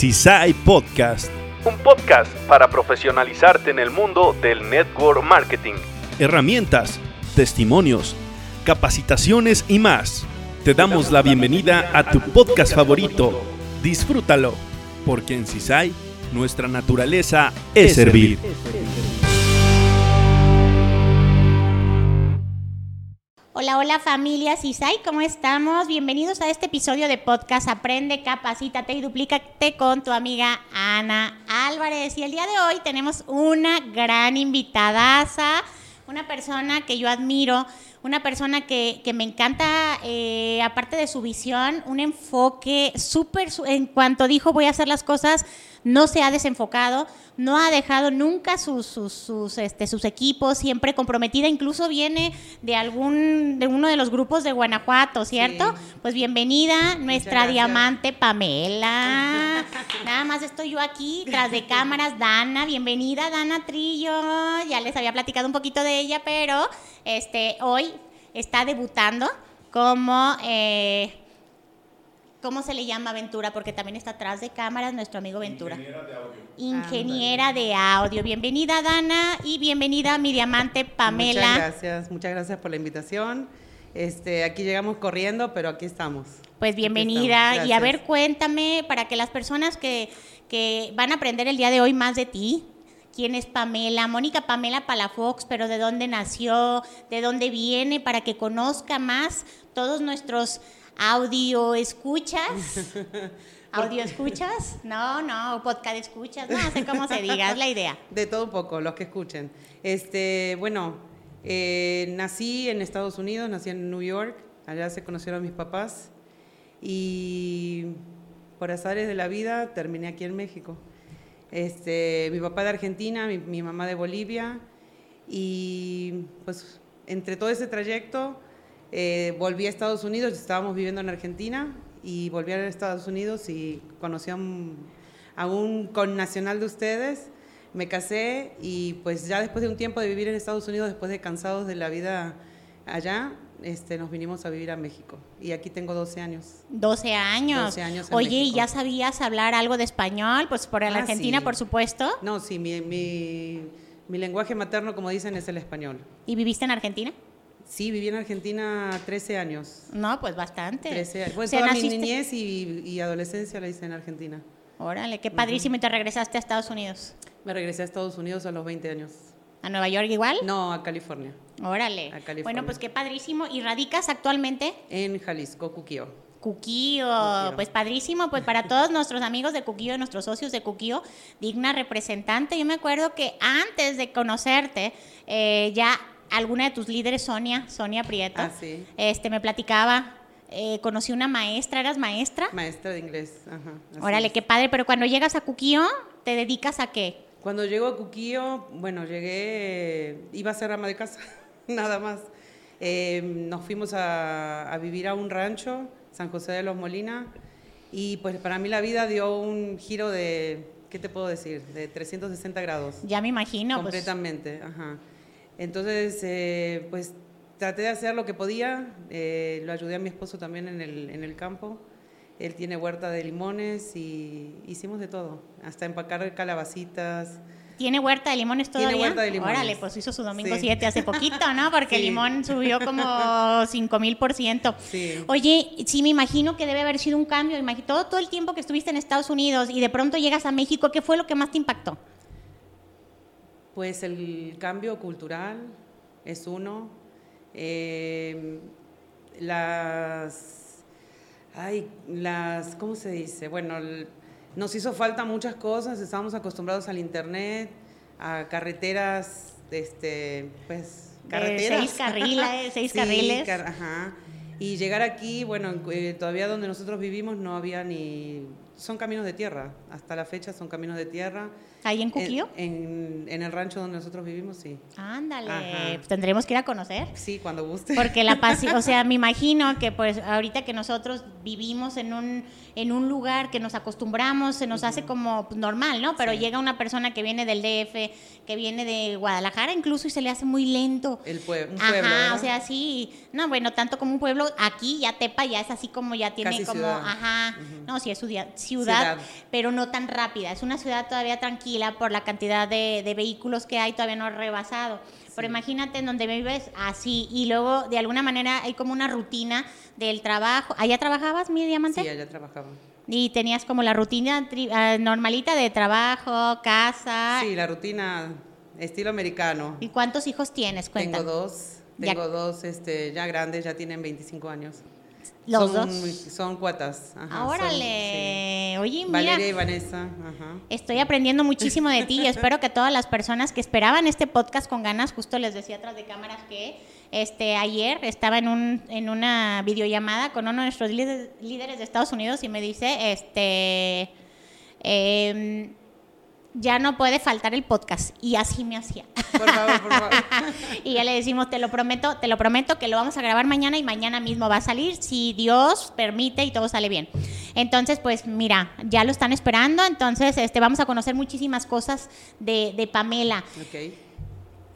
CISAI Podcast. Un podcast para profesionalizarte en el mundo del network marketing. Herramientas, testimonios, capacitaciones y más. Te damos la bienvenida a tu podcast favorito. Disfrútalo, porque en CISAI nuestra naturaleza es servir. Hola, hola familia CISAI, ¿cómo estamos? Bienvenidos a este episodio de podcast Aprende, Capacítate y Duplícate con tu amiga Ana Álvarez. Y el día de hoy tenemos una gran invitadaza, una persona que yo admiro, una persona que, que me encanta, eh, aparte de su visión, un enfoque súper, en cuanto dijo voy a hacer las cosas, no se ha desenfocado, no ha dejado nunca sus, sus, sus, este, sus equipos, siempre comprometida, incluso viene de algún, de uno de los grupos de Guanajuato, ¿cierto? Pues bienvenida, nuestra diamante Pamela. Nada más estoy yo aquí, tras de cámaras, Dana, bienvenida Dana Trillo. Ya les había platicado un poquito de ella, pero este, hoy está debutando como... eh, ¿Cómo se le llama Ventura? Porque también está atrás de cámaras nuestro amigo Ventura. Ingeniera de audio. Ingeniera de audio. Bienvenida, Dana, y bienvenida mi diamante Pamela. Muchas gracias, muchas gracias por la invitación. Este, aquí llegamos corriendo, pero aquí estamos. Pues bienvenida. estamos, Y a ver, cuéntame, para que las personas que, que van a aprender el día de hoy más de ti, ¿quién es Pamela? Mónica Pamela Palafox, pero ¿de dónde nació? ¿De dónde viene? Para que conozca más todos nuestros audio escuchas. ¿Audio escuchas? No, no, podcast escuchas, no sé cómo se diga, es la idea. De todo un poco, los que escuchen. Este, bueno, eh, nací en Estados Unidos, nací en New York, allá se conocieron mis papás y por azares de la vida terminé aquí en México. Este, mi papá de Argentina, mi, mi mamá de Bolivia y pues entre todo ese trayecto eh, volví a Estados Unidos, estábamos viviendo en Argentina y volví a Estados Unidos y conocí a un, a un connacional de ustedes, me casé y pues ya después de un tiempo de vivir en Estados Unidos, después de cansados de la vida allá, este, nos vinimos a vivir a México y aquí tengo 12 años. 12 años. 12 años Oye, ¿y ya sabías hablar algo de español? Pues por la Ah, Argentina, sí. por supuesto. No, sí, mi, mi, mi lenguaje materno, como dicen, es el español. ¿Y viviste en Argentina? Sí, viví en Argentina 13 años. No, pues bastante. 13 años. Pues toda mi niñez y, y adolescencia la hice en Argentina. Órale, qué padrísimo. Y te regresaste a Estados Unidos. Me regresé a Estados Unidos a los 20 años. ¿A Nueva York igual? No, a California. Órale. A California. Bueno, pues qué padrísimo. ¿Y radicas actualmente? En Jalisco, Cuquío. Cuquío, Cuquío. pues padrísimo, pues para todos nuestros amigos de Cuquío, nuestros socios de Cuquío, digna representante. Yo me acuerdo que antes de conocerte, eh, ya alguna de tus líderes, Sonia, Sonia Prieto, Ah, sí. este, me platicaba, eh, conocí una maestra, ¿eras maestra? Maestra de inglés. Ajá, Órale, es. qué padre, pero cuando llegas a Cuquío, ¿te dedicas a qué? Cuando llego a Cuquío, bueno, llegué, iba a ser ama de casa, nada más. Eh, nos fuimos a, a vivir a un rancho, San José de los Molina, y pues para mí la vida dio un giro de, ¿qué te puedo decir? De 360 grados. Ya me imagino, pues, Completamente, ajá. Entonces, eh, pues traté de hacer lo que podía, eh, lo ayudé a mi esposo también en el, en el campo. Él tiene huerta de limones y hicimos de todo, hasta empacar calabacitas. ¿Tiene huerta de limones Tiene todavía? huerta de limones. Órale, pues hizo su domingo Sí. 7 hace poquito, ¿no? Porque el Sí. limón subió como 5 mil por ciento. Sí. Oye, sí me imagino que debe haber sido un cambio. Todo, todo el tiempo que estuviste en Estados Unidos y de pronto llegas a México, ¿qué fue lo que más te impactó? Pues el cambio cultural es uno. Eh, las, ay, las, ¿cómo se dice? Bueno, el- nos hizo falta muchas cosas. Estábamos acostumbrados al internet, a carreteras, este, pues, De carreteras. seis carriles, seis Sí, carriles. car- ajá. Y llegar aquí, bueno, eh, todavía donde nosotros vivimos no había ni, son caminos de tierra. Hasta la fecha son caminos de tierra. ¿Ahí en Cuquío? En, en el rancho donde nosotros vivimos, sí. Ándale, pues tendremos que ir a conocer. Sí, cuando guste. Porque la pasión, o sea, me imagino que pues ahorita que nosotros vivimos en un, en un lugar que nos acostumbramos, se nos hace como pues, normal, ¿no? Pero Sí. llega una persona que viene del DF, que viene de Guadalajara incluso y se le hace muy lento. El pue- un Ajá, pueblo, o sea, sí, no, bueno, tanto como un pueblo, aquí ya Tepa ya es así como ya tiene Casi como, ciudad. ajá, no, sí es ciudad, Ciudad. pero no tan rápida. Es una ciudad todavía tranquila por la cantidad de, de vehículos que hay, todavía no ha rebasado. Pero imagínate en donde vives así y luego de alguna manera hay como una rutina del trabajo. ¿Allá trabajabas, mi diamante? Sí, allá trabajaba. Y tenías como la rutina tri- ah, normalita de trabajo, casa. Sí, la rutina estilo americano. ¿Y cuántos hijos tienes? Cuenta. Tengo dos, Ya- tengo dos este, ya grandes, ya tienen 25 años. Los son, dos. Son cuatas. ajá, son- Órale. Oye, sí. mira. Valeria y Vanessa. Ajá. Estoy aprendiendo muchísimo de ti y espero que todas las personas que esperaban este podcast con ganas, justo les decía atrás de cámaras que este ayer estaba en un en una videollamada con uno de nuestros líderes, líderes de Estados Unidos y me dice, este em, ya no puede faltar el podcast y así me hacía. Por favor, por favor. y ya le decimos, te lo prometo, te lo prometo que lo vamos a grabar mañana y mañana mismo va a salir, si Dios permite y todo sale bien. Entonces, pues mira, ya lo están esperando, entonces este, vamos a conocer muchísimas cosas de, de Pamela. Ok.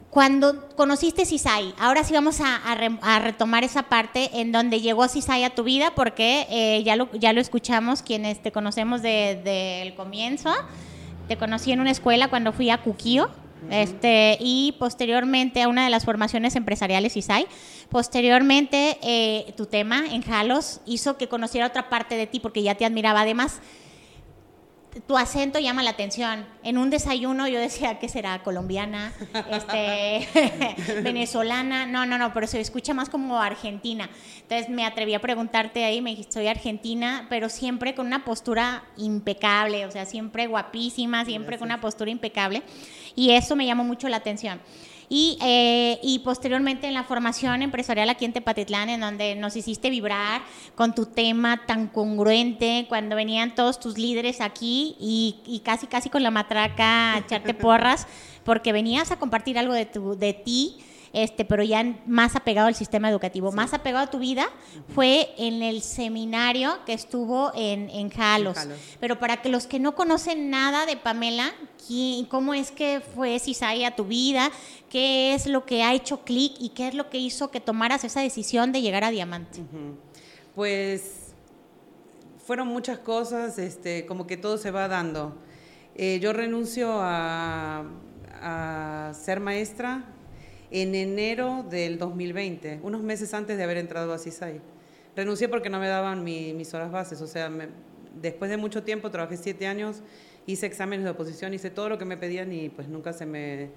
Cuando conociste Cisai, ahora sí vamos a, a re- a retomar esa parte en donde llegó Cisai a tu vida, porque eh, ya, lo, ya lo escuchamos quienes te conocemos desde el comienzo. Te conocí en una escuela cuando fui a Cuquío. Este, y posteriormente a una de las formaciones empresariales ISAI. Posteriormente, eh, tu tema en Jalos hizo que conociera otra parte de ti porque ya te admiraba. Además, tu acento llama la atención. En un desayuno yo decía que será colombiana, este, venezolana, no, no, no, pero se escucha más como argentina. Entonces me atreví a preguntarte ahí, me dijiste soy argentina, pero siempre con una postura impecable, o sea, siempre guapísima, siempre con una postura impecable. Y eso me llamó mucho la atención. Y, eh, y posteriormente en la formación empresarial aquí en Tepatitlán, en donde nos hiciste vibrar con tu tema tan congruente, cuando venían todos tus líderes aquí y, y casi, casi con la matraca a echarte porras, porque venías a compartir algo de, tu, de ti. Este, pero ya más apegado al sistema educativo, más apegado a tu vida, fue en el seminario que estuvo en, en Jalos. Jalos. Pero para que los que no conocen nada de Pamela, ¿qui- ¿cómo es que fue Cisai a tu vida? ¿Qué es lo que ha hecho clic y qué es lo que hizo que tomaras esa decisión de llegar a Diamante? Pues fueron muchas cosas, este, como que todo se va dando. Eh, yo renuncio a, a ser maestra en enero del 2020, unos meses antes de haber entrado a CISAI. Renuncié porque no me daban mi- mis horas bases, o sea, después de mucho tiempo, trabajé siete años, hice exámenes de oposición, hice todo lo que me pedían y pues nunca se me,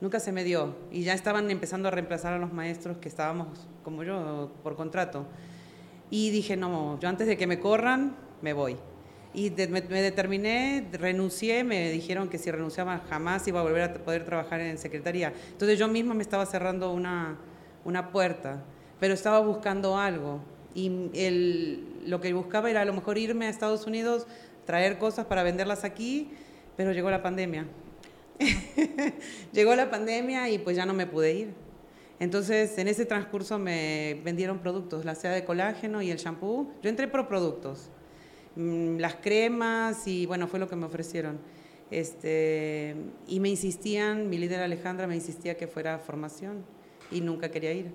nunca se me dio. Y ya estaban empezando a reemplazar a los maestros que estábamos, como yo, por contrato. Y dije, no, yo antes de que me corran, me voy. Y de- me, me determiné, renuncié, me dijeron que si renunciaba jamás iba a volver a poder trabajar en secretaría. Entonces yo misma me estaba cerrando una, una puerta, pero estaba buscando algo. Y el, lo que buscaba era a lo mejor irme a Estados Unidos, traer cosas para venderlas aquí, pero llegó la pandemia. llegó la pandemia y pues ya no me pude ir. Entonces, en ese transcurso me vendieron productos, la seda de colágeno y el shampoo. Yo entré por productos, las cremas y bueno, fue lo que me ofrecieron. Este, y me insistían, mi líder Alejandra me insistía que fuera formación y nunca quería ir.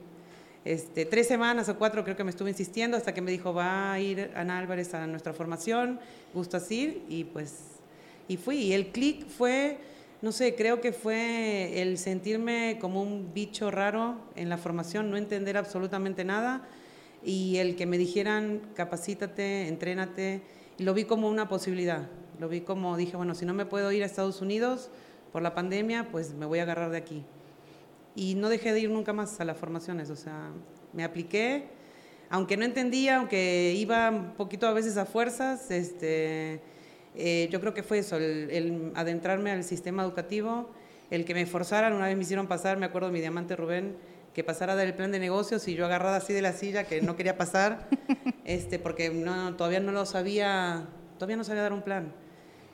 Este, tres semanas o cuatro creo que me estuve insistiendo hasta que me dijo, va a ir Ana Álvarez a nuestra formación, gustas ir y pues, y fui. Y el clic fue, no sé, creo que fue el sentirme como un bicho raro en la formación, no entender absolutamente nada y el que me dijeran capacítate, entrénate, lo vi como una posibilidad. Lo vi como, dije, bueno, si no me puedo ir a Estados Unidos por la pandemia, pues me voy a agarrar de aquí. Y no dejé de ir nunca más a las formaciones, o sea, me apliqué, aunque no entendía, aunque iba un poquito a veces a fuerzas, este, eh, yo creo que fue eso, el, adentrarme al sistema educativo, el que me forzaran, una vez me hicieron pasar, me acuerdo mi diamante Rubén, que pasara del plan de negocios y yo agarrada así de la silla que no quería pasar, este, porque no, todavía no lo sabía, todavía no sabía dar un plan.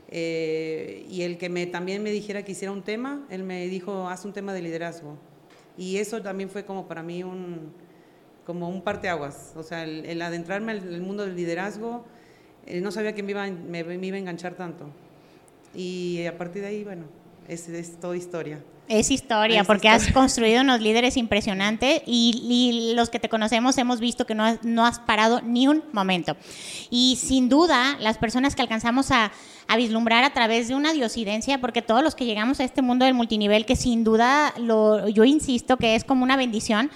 Eh, y el que me, también me dijera que hiciera un tema, él me dijo, haz un tema de liderazgo. Y eso también fue como para mí un, como un parteaguas. O sea, el, el adentrarme al, al mundo del liderazgo, eh, no sabía que me iba, me, me iba a enganchar tanto. Y a partir de ahí, bueno, es, es toda historia. Es historia, Es porque has construido unos líderes impresionantes y, y los que te conocemos hemos visto que no has, no has parado ni un momento. Y sin duda, las personas que alcanzamos a, a vislumbrar a través de una diosidencia, porque todos los que llegamos a este mundo del multinivel, que sin duda, lo, yo insisto que es como una bendición,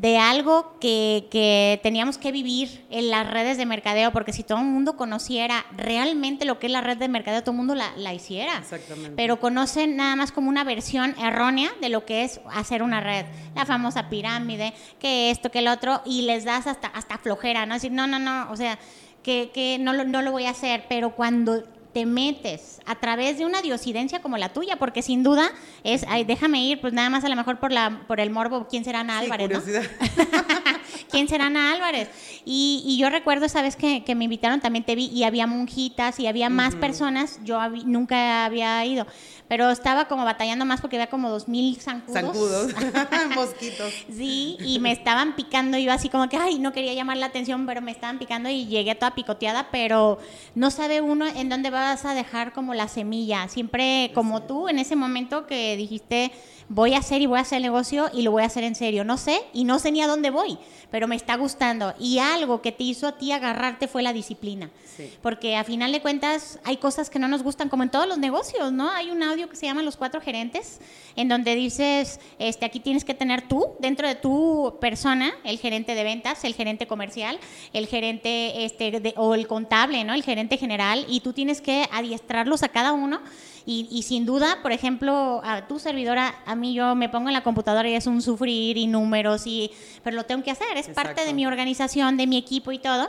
de algo que, que teníamos que vivir en las redes de mercadeo, porque si todo el mundo conociera realmente lo que es la red de mercadeo, todo el mundo la, la hiciera. Exactamente. Pero conocen nada más como una versión errónea de lo que es hacer una red. La famosa pirámide, que esto, que el otro, y les das hasta, hasta flojera, ¿no? Decir, no, no, no, o sea, que, que no, lo, no lo voy a hacer, pero cuando te metes a través de una diosidencia como la tuya, porque sin duda es, ay, déjame ir, pues nada más a lo mejor por, la, por el morbo, ¿quién será Ana Sí, Álvarez? ¿no? curiosidad. ¿Quién será Ana Álvarez? Y, y yo recuerdo esa vez que, que me invitaron, también te vi, y había monjitas y había más personas, yo hab- nunca había ido, pero estaba como batallando más porque había como dos mil zancudos. Zancudos, mosquitos. Sí, y me estaban picando, yo así como que, ay, no quería llamar la atención, pero me estaban picando y llegué toda picoteada, pero no sabe uno en dónde vas a dejar como la semilla. Siempre como tú en ese momento que dijiste, voy a hacer y voy a hacer el negocio y lo voy a hacer en serio. No sé y no sé ni a dónde voy, pero me está gustando. Y algo que te hizo a ti agarrarte fue la disciplina. Sí. Porque a final de cuentas hay cosas que no nos gustan, como en todos los negocios, ¿no? Hay un audio que se llama Los Cuatro Gerentes, en donde dices, este, aquí tienes que tener tú, dentro de tu persona, el gerente de ventas, el gerente comercial, el gerente, este, de- o el contable, ¿no? El gerente general, y tú tienes que adiestrarlos a cada uno. Y, y sin duda, por ejemplo, a tu servidora, a mí yo me pongo en la computadora y es un sufrir y números, y, pero lo tengo que hacer, es parte de Exacto. mi organización, de mi equipo y todo.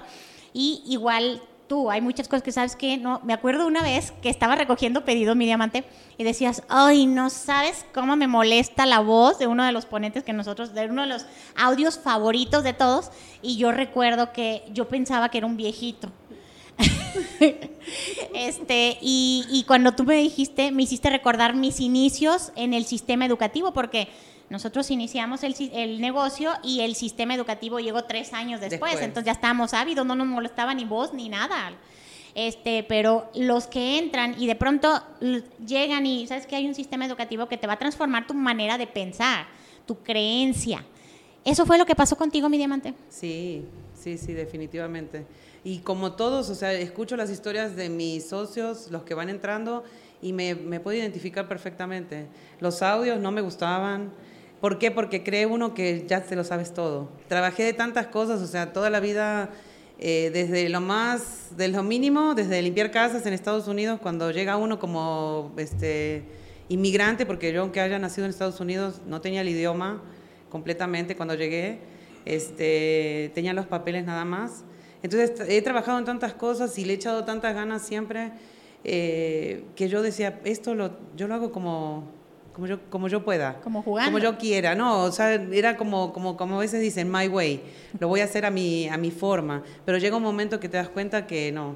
Y igual tú, hay muchas cosas que sabes que no. Me acuerdo una vez que estaba recogiendo pedidos mi diamante y decías, ay, no sabes cómo me molesta la voz de uno de los ponentes que nosotros, de uno de los audios favoritos de todos. Y yo recuerdo que yo pensaba que era un viejito. este, y, y cuando tú me dijiste, me hiciste recordar mis inicios en el sistema educativo, porque nosotros iniciamos el, el negocio y el sistema educativo llegó tres años después, Después. entonces ya estábamos ávidos, no nos molestaba ni voz ni nada. Este, pero los que entran y de pronto llegan y sabes que hay un sistema educativo que te va a transformar tu manera de pensar, tu creencia. ¿Eso fue lo que pasó contigo, mi diamante? Sí, sí, sí, definitivamente. Y como todos, o sea, escucho las historias de mis socios, los que van entrando, y me, me puedo identificar perfectamente. Los audios no me gustaban. ¿Por qué? Porque cree uno que ya te lo sabes todo. Trabajé de tantas cosas, o sea, toda la vida, eh, desde lo más, de lo mínimo, desde limpiar casas en Estados Unidos, cuando llega uno como este, inmigrante, porque yo aunque haya nacido en Estados Unidos, no tenía el idioma completamente cuando llegué, este, tenía los papeles nada más. Entonces he trabajado en tantas cosas y le he echado tantas ganas siempre eh, que yo decía, esto lo, yo lo hago como, como, yo, como yo pueda. Como jugando. Como yo quiera, ¿no? O sea, era como, como, como a veces dicen, my way. Lo voy a hacer a mi, a mi forma. Pero llega un momento que te das cuenta que no.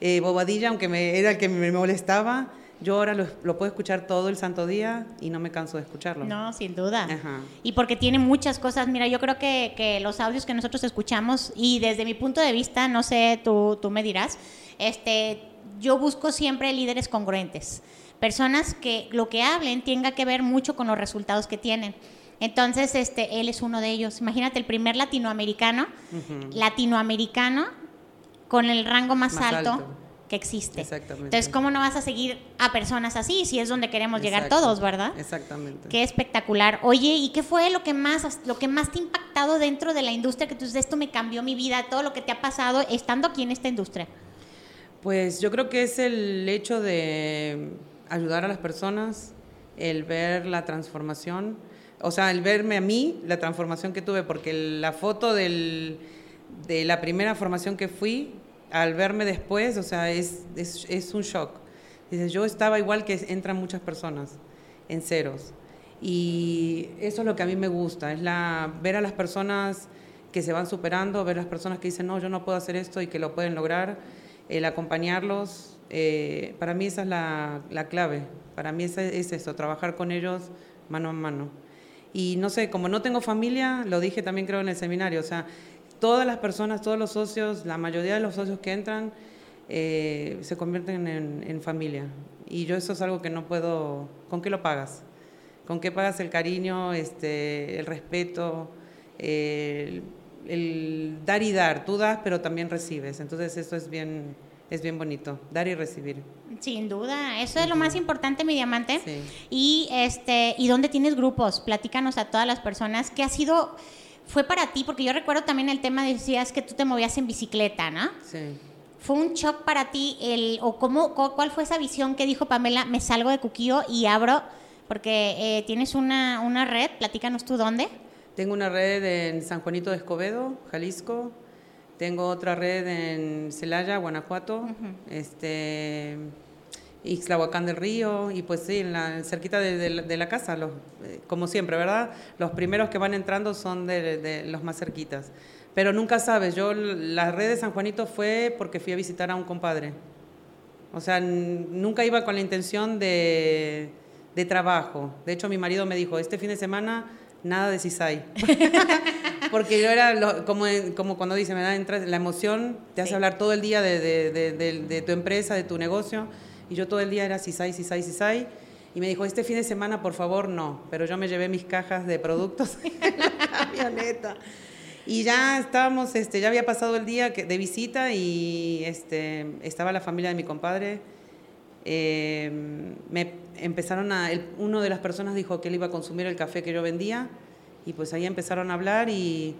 Eh, Bobadilla, aunque me, era el que me molestaba, yo ahora lo, lo puedo escuchar todo el santo día y no me canso de escucharlo. No, sin duda. Ajá. Y porque tiene muchas cosas. Mira, yo creo que, que los audios que nosotros escuchamos, y desde mi punto de vista, no sé, tú, tú me dirás, este, yo busco siempre líderes congruentes. Personas que lo que hablen tenga que ver mucho con los resultados que tienen. Entonces, este, él es uno de ellos. Imagínate, el primer latinoamericano, latinoamericano con el rango más, Más alto, alto. Que existe. Exactamente. Entonces, ¿cómo no vas a seguir a personas así si es donde queremos llegar todos, verdad? Exactamente. Qué espectacular. Oye, ¿y qué fue lo que más lo que más te ha impactado dentro de la industria que tú dices, esto me cambió mi vida, todo lo que te ha pasado estando aquí en esta industria? Pues yo creo que es el hecho de ayudar a las personas, el ver la transformación, o sea, el verme a mí, la transformación que tuve, porque la foto del, de la primera formación que fui, al verme después, o sea, es, es, un shock. Dices, yo estaba igual que entran muchas personas, en ceros. Y eso es lo que a mí me gusta, es la, ver a las personas que se van superando, ver a las personas que dicen, no, yo no puedo hacer esto y que lo pueden lograr, el acompañarlos. eh, para mí esa es la, la clave, para mí es, es eso, trabajar con ellos mano a mano. Y no sé, como no tengo familia, lo dije también creo en el seminario, o sea, todas las personas, todos los socios, la mayoría de los socios que entran eh, se convierten en, en familia. Y yo eso es algo que no puedo, ¿con qué lo pagas? con qué pagas el cariño, este, el respeto, el, el dar y dar. Tú das, pero también recibes. Entonces eso es bien, es bien bonito, dar y recibir. Sin duda, eso es lo más importante, mi diamante. Sí. Y este, ¿y dónde tienes grupos? Platícanos a todas las personas qué ha sido fue para ti, porque yo recuerdo también el tema decías que tú te movías en bicicleta, ¿no? Sí. ¿Fue un shock para ti el o cómo cu- cuál fue esa visión que dijo Pamela, me salgo de Cuquío y abro porque eh, tienes una, una red, platícanos tú dónde? Tengo una red en San Juanito de Escobedo, Jalisco. Tengo otra red en Celaya, Guanajuato. Este Ixtlahuacán del Río y pues sí, en la, cerquita de, de la- de la casa, los, eh, como siempre, ¿verdad? Los primeros que van entrando son de, de los más cerquitas. Pero nunca sabes, yo la red de San Juanito fue porque fui a visitar a un compadre. O sea, nunca iba con la intención de, de trabajo. De hecho, mi marido me dijo, este fin de semana nada de CISAI. Porque yo era lo- como, como cuando dice, me da entra la emoción, te hace Sí. hablar todo el día de- de- de tu empresa, de tu negocio. Y yo todo el día era CISAI, CISAI, CISAI. Y me dijo, este fin de semana, por favor, no. Pero yo me llevé mis cajas de productos en la camioneta. Y ya estábamos, este, ya había pasado el día de visita y este, estaba la familia de mi compadre. Eh, me empezaron a, el- uno de las personas dijo que él iba a consumir el café que yo vendía y pues ahí empezaron a hablar y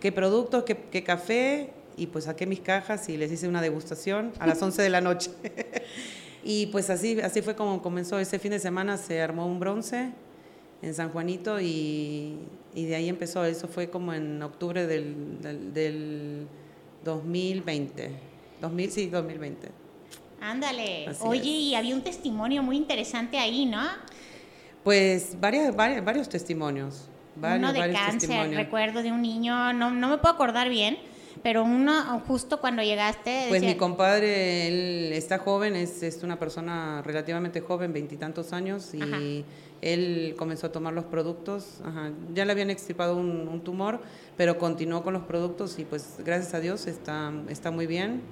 qué productos, qué, qué café y pues saqué mis cajas y les hice una degustación a las 11 de la noche. y pues así, así fue como comenzó ese fin de semana, se armó un bronce en San Juanito y, y de ahí empezó, eso fue como en octubre del, del, del 2020. 2000, sí, 2020. Ándale. Así Oye, es. y había un testimonio muy interesante ahí, ¿no? Pues varias, varias- varios testimonios. Varios, uno de varios cáncer, recuerdo de un niño, no, no me puedo acordar bien, pero uno justo cuando llegaste Pues mi compadre, él está joven, es, es una persona relativamente joven, veintitantos años, y Ajá. él comenzó a tomar los productos. ajá, Ya le habían extirpado un, un tumor, pero continuó con los productos y pues gracias a Dios está, está muy bien.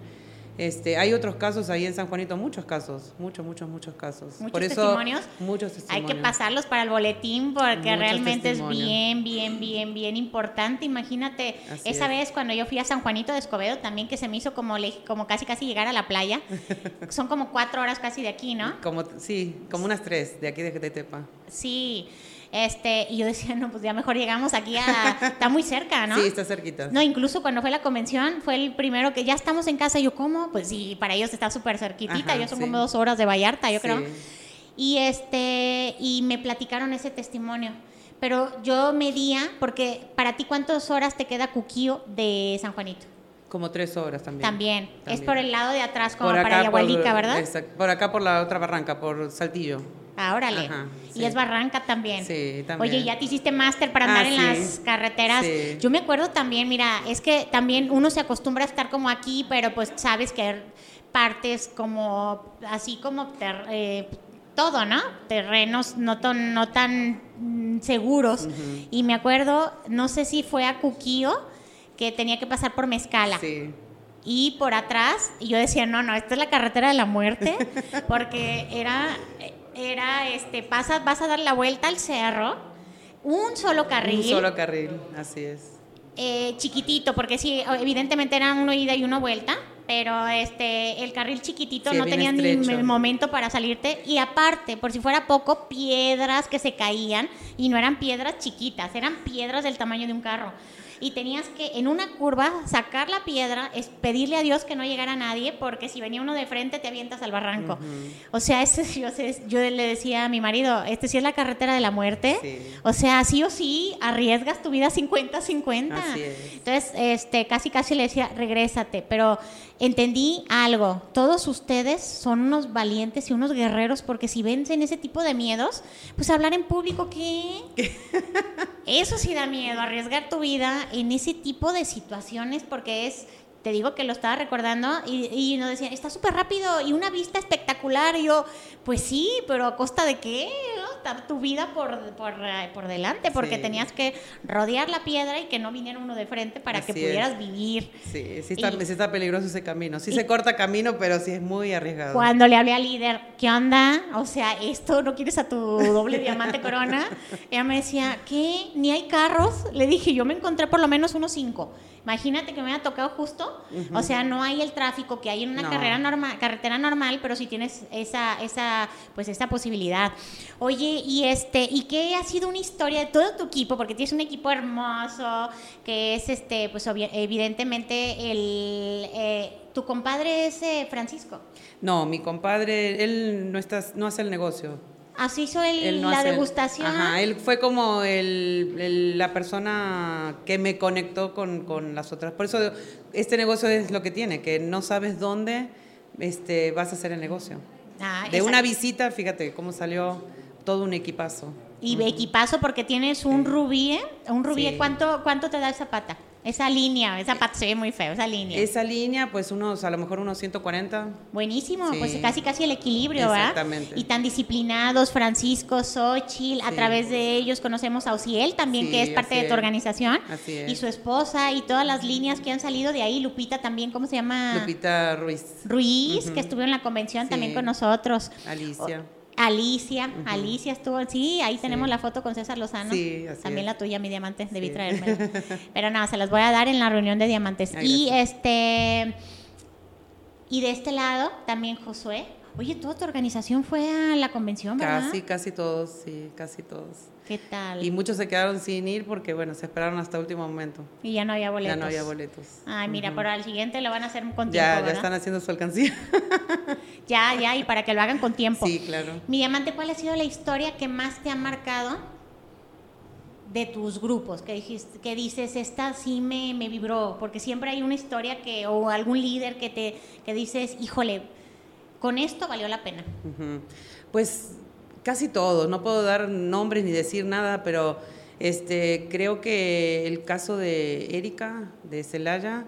Este, hay otros casos ahí en San Juanito, muchos casos, muchos, muchos, muchos casos. ¿Muchos Por eso, testimonios? Muchos Hay testimonios. que pasarlos para el boletín porque Muchos realmente es bien, bien, bien, bien importante. Imagínate, Así esa es. vez cuando yo fui a San Juanito de Escobedo también que se me hizo como, como casi casi llegar a la playa. Son como cuatro horas casi de aquí, ¿no? Como, sí, como unas tres de aquí de, de Tepa. Sí. Este, y yo decía, no, pues ya mejor llegamos aquí a... Está muy cerca, ¿no? Sí, está cerquita. No, incluso cuando fue la convención, fue el primero que ya estamos en casa. Y yo, ¿cómo? Pues sí, para ellos está súper cerquitita. Ajá, yo son sí. como dos horas de Vallarta, yo Sí. creo. Y este, y me platicaron ese testimonio. Pero yo medía, porque para ti, ¿cuántas horas te queda Cuquío de San Juanito? Como tres horas también. También. Es por el lado de atrás, como para por- ¿verdad? por acá, por la otra barranca, por Saltillo. Ah, órale. Ajá, Y es Barranca también. Sí, también. Oye, ya te hiciste máster para andar Ah, en sí. las carreteras. Sí. Yo me acuerdo también, mira, es que también uno se acostumbra a estar como aquí, pero pues sabes que hay partes como, así como eh, todo, ¿no? Terrenos no, tan- no tan mm, seguros. Y me acuerdo, no sé si fue a Cuquío, que tenía que pasar por Mezcala Sí. y por atrás y yo decía no no esta es la carretera de la muerte porque era era este pasa vas a dar la vuelta al cerro un solo carril Un solo carril, así es. eh, chiquitito porque sí evidentemente era uno ida y uno vuelta pero este el carril chiquitito Sí, no tenía ni estrecho. el momento para salirte y aparte por si fuera poco piedras que se caían y no eran piedras chiquitas eran piedras del tamaño de un carro y tenías que en una curva sacar la piedra, es pedirle a Dios que no llegara nadie, porque si venía uno de frente te avientas al barranco. O sea, ese, yo, yo le decía a mi marido, este sí es la carretera de la muerte. Sí. O sea, sí o sí, arriesgas tu vida 50-50. Así es. Entonces, este, casi casi le decía, regrésate, pero entendí algo, todos ustedes son unos valientes y unos guerreros porque si vencen ese tipo de miedos, pues hablar en público, ¿qué? Eso sí da miedo, arriesgar tu vida en ese tipo de situaciones porque es, te digo que lo estaba recordando y, y nos decían, está súper rápido y una vista espectacular. Y yo, pues sí, pero ¿a costa de qué? no? tu vida por, por, eh, por delante, porque Sí. tenías que rodear la piedra y que no viniera uno de frente para que pudieras es. vivir. Sí, sí está, Y- sí está peligroso ese camino. Sí se corta camino, pero sí es muy arriesgado. Cuando le hablé al líder, ¿qué onda? O sea, esto no quieres a tu doble diamante corona. Ella me decía, ¿qué? Ni hay carros. Le dije, yo me encontré por lo menos unos cinco. Imagínate que me haya tocado justo. O sea, no hay el tráfico que hay en una No. carrera normal, carretera normal, pero sí tienes esa, esa, pues esa posibilidad. Oye, y este, ¿y qué ha sido una historia de todo tu equipo? Porque tienes un equipo hermoso, que es este, pues evidentemente el eh, tu compadre es eh, Francisco. No, mi compadre, él no, está, no hace el negocio. Así hizo el- Él no la hace degustación. Ajá, él fue como el, el- la persona que me conectó con, con las otras. Por eso este negocio es lo que tiene, que no sabes dónde este, vas a hacer el negocio. Ah, De una visita, fíjate cómo salió todo un equipazo. Y ve equipazo porque tienes un rubí, ¿eh? Un rubí, Sí. ¿cuánto, ¿cuánto te da esa pata? Esa línea, esa se ve muy feo, esa línea. Esa línea, pues unos, a lo mejor unos 140. Buenísimo, Sí. pues casi casi el equilibrio, ¿verdad? Exactamente. Y tan disciplinados, Francisco, Xochitl, a Sí. través de ellos conocemos a Ociel también, Sí, que es parte de tu es. organización. Así es. Y su esposa y todas las líneas que han salido de ahí, Lupita también, ¿cómo se llama? Lupita Ruiz, Ruiz, que estuvo en la convención también con nosotros. Alicia. Alicia, Alicia estuvo, sí, ahí tenemos la foto con César Lozano. Sí, así También es. la tuya, mi diamante, debí Sí. traérmela. Pero no, se las voy a dar en la reunión de diamantes. Ay, y gracias. este y de este lado también Josué. Oye, toda tu organización fue a la convención, ¿verdad? Casi, casi todos, sí, casi todos. ¿Qué tal? Y Y, muchos se quedaron sin ir porque, bueno, se esperaron hasta último momento. ya no había boletos. Ya no había boletos. Ay, mira, Ujú. pero al siguiente lo van a hacer con tiempo, Ya, ya están haciendo su alcancía. Ya, ya, y para que lo hagan con tiempo. sí, claro. Mi diamante, ¿cuál ha sido la historia que más te ha marcado de tus grupos? Que, dijiste, que dices, esta sí me, me vibró, porque siempre hay una historia que, o algún líder que te que dices, híjole, con esto valió la pena. Pues casi todos, no puedo dar nombres ni decir nada, pero este, creo que el caso de Erika, de Celaya,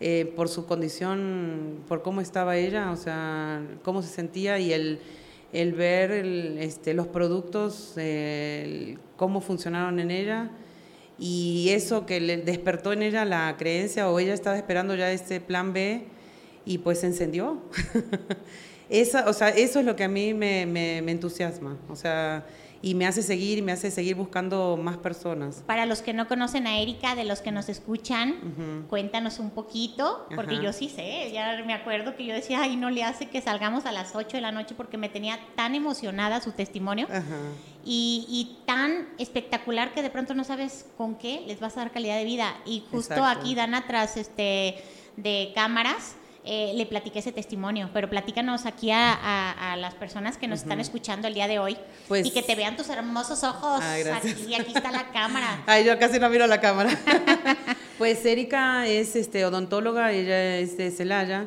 eh, por su condición, por cómo estaba ella, o sea, cómo se sentía y el, el ver este, los productos, cómo funcionaron en ella y eso que despertó en ella la creencia o ella estaba esperando ya este plan B y pues se encendió. Esa, o sea, eso es lo que a mí me, me- me entusiasma, o sea, y me hace seguir y me hace seguir buscando más personas. Para los que no conocen a Erika, de los que nos escuchan, cuéntanos un poquito, porque Ajá. yo sí sé, ya me acuerdo que yo decía, ay, no le hace que salgamos a las 8 de la noche porque me tenía tan emocionada su testimonio. Y, y tan espectacular que de pronto no sabes con qué les vas a dar calidad de vida. Y justo Exacto. aquí, Dana, tras este, de cámaras, eh, le platiqué ese testimonio, pero platícanos aquí a, a- a las personas que nos están escuchando el día de hoy Pues- y que te vean tus hermosos ojos. Ah, gracias. aquí, aquí está la cámara. Ay, yo casi no miro la cámara. pues Erika es este, odontóloga, ella es de Celaya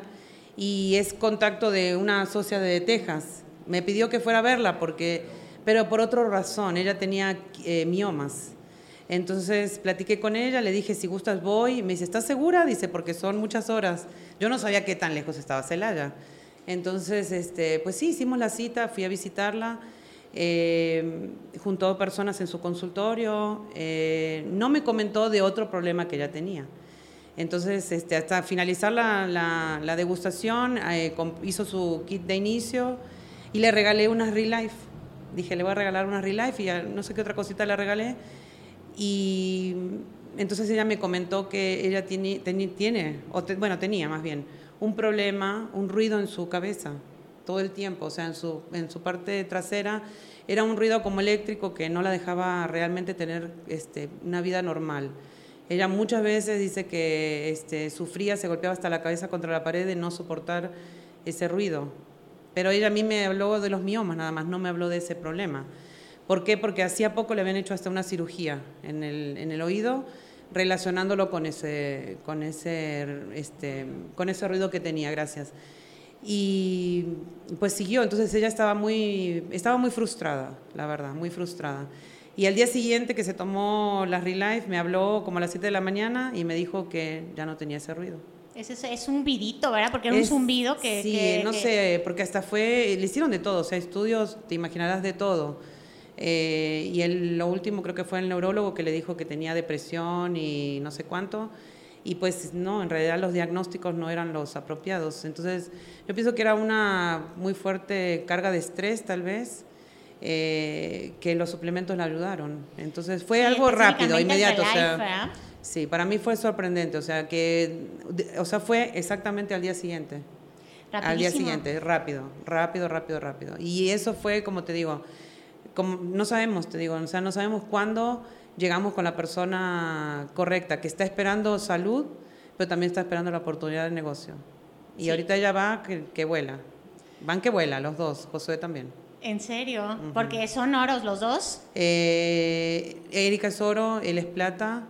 y es contacto de una socia de Texas. Me pidió que fuera a verla porque, pero por otra razón, ella tenía eh, miomas. Entonces platiqué con ella, le dije, si gustas voy. Me dice, ¿estás segura? Dice, porque son muchas horas. Yo no sabía qué tan lejos estaba Celaya. Entonces, este, pues sí, hicimos la cita, fui a visitarla. eh, juntó personas en su consultorio. eh, no me comentó de otro problema que ella tenía. Entonces, este, hasta finalizar la, la- la degustación, eh, hizo su kit de inicio y le regalé unas Relife. Dije, le voy a regalar unas Relife y ya no sé qué otra cosita le regalé. Y entonces ella me comentó que ella tiene, teni- tiene o te- bueno, tenía más bien, un problema, un ruido en su cabeza todo el tiempo, o sea, en su, en su parte trasera era un ruido como eléctrico que no la dejaba realmente tener este, una vida normal. Ella muchas veces dice que este, sufría, se golpeaba hasta la cabeza contra la pared de no soportar ese ruido. Pero ella a mí me habló de los miomas nada más, no me habló de ese problema. ¿Por qué? Porque hacía poco le habían hecho hasta una cirugía en el, en el oído relacionándolo con ese, con, ese, este, con ese ruido que tenía, gracias. Y pues siguió, entonces ella estaba muy, estaba muy frustrada, la verdad, muy frustrada. Y al día siguiente que se tomó la Relife, me habló como a las 7 de la mañana y me dijo que ya no tenía ese ruido. Ese es, es un vidito, ¿verdad? Porque era Es- un zumbido que... Sí, que- no que- sé, porque hasta fue, le hicieron de todo, o sea, estudios, te imaginarás de todo. Eh, y él, lo último creo que fue el neurólogo que le dijo que tenía depresión y no sé cuánto. Y pues no, en realidad los diagnósticos no eran los apropiados. Entonces yo pienso que era una muy fuerte carga de estrés tal vez. Eh, que los suplementos le ayudaron. Entonces fue algo rápido, inmediato. O sea, sí, para mí fue sorprendente. O sea, que, o sea, fue exactamente al día siguiente. Al día siguiente, rápido, rápido, rápido, rápido. Y eso fue, como te digo, como, no sabemos, te digo, o sea, no sabemos cuándo llegamos con la persona correcta, que está esperando salud, pero también está esperando la oportunidad de negocio. Y ahorita ella va que, vuela. Van que vuela, los dos, Josué también. ¿En serio? Porque son oros los dos. Eh, Erika es oro, él es plata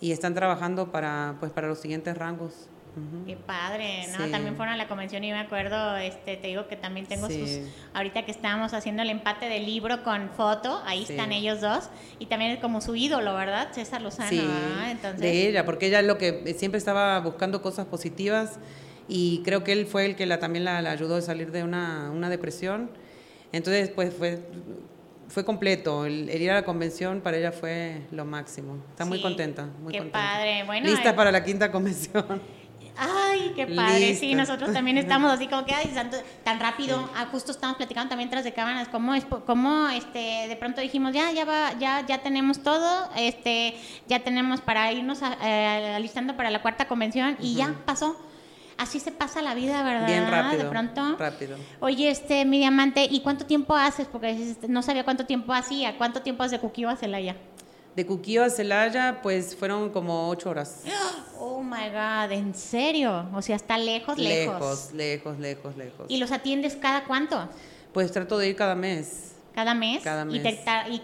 y están trabajando para, pues, para los siguientes rangos. Qué padre, ¿no? También fueron a la convención y me acuerdo, este, te digo que también tengo sus, ahorita que estábamos haciendo el empate del libro con foto, ahí están ellos dos, y también es como su ídolo, ¿verdad? César Lozano, Entonces... de ella, porque ella lo que siempre estaba buscando cosas positivas y creo que él fue el que la, también la, ayudó a salir de una, una depresión. Entonces, pues fue fue completo. El, ir a la convención para ella fue lo máximo. Está muy contenta. Muy qué padre. Bueno, Lista eh, para la quinta convención. Ay, qué padre. Sí, nosotros también estamos así como que tan, rápido. Ah, justo estamos platicando también tras de cámaras cómo es cómo este de pronto dijimos, ya ya va, ya ya tenemos todo, este ya tenemos para irnos alistando para la cuarta convención y ya pasó. Así se pasa la vida, ¿verdad? Bien rápido. De pronto. Rápido. Oye, este, mi diamante, ¿y cuánto tiempo haces? Porque no sabía cuánto tiempo hacía. ¿Cuánto tiempo hace Cuquío a Celaya? De Cuquío a Celaya, pues fueron como ocho horas. Oh my God, ¿en serio? O sea, está lejos, lejos. Lejos, lejos, lejos, lejos. ¿Y los atiendes cada cuánto? Pues trato de ir cada mes. ¿Cada mes? Cada mes.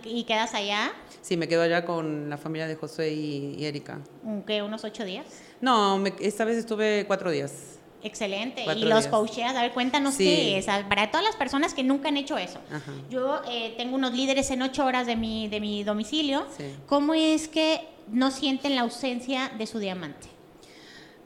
¿Y, quedas allá? Sí, me quedo allá con la familia de José y, Erika. ¿Qué, unos ocho días? No, esta vez estuve cuatro días. Excelente. y los coaches, a ver, cuéntanos qué es. Para todas las personas que nunca han hecho eso. Yo eh, tengo unos líderes en ocho horas de mi, de mi domicilio. ¿Cómo es que no sienten la ausencia de su diamante?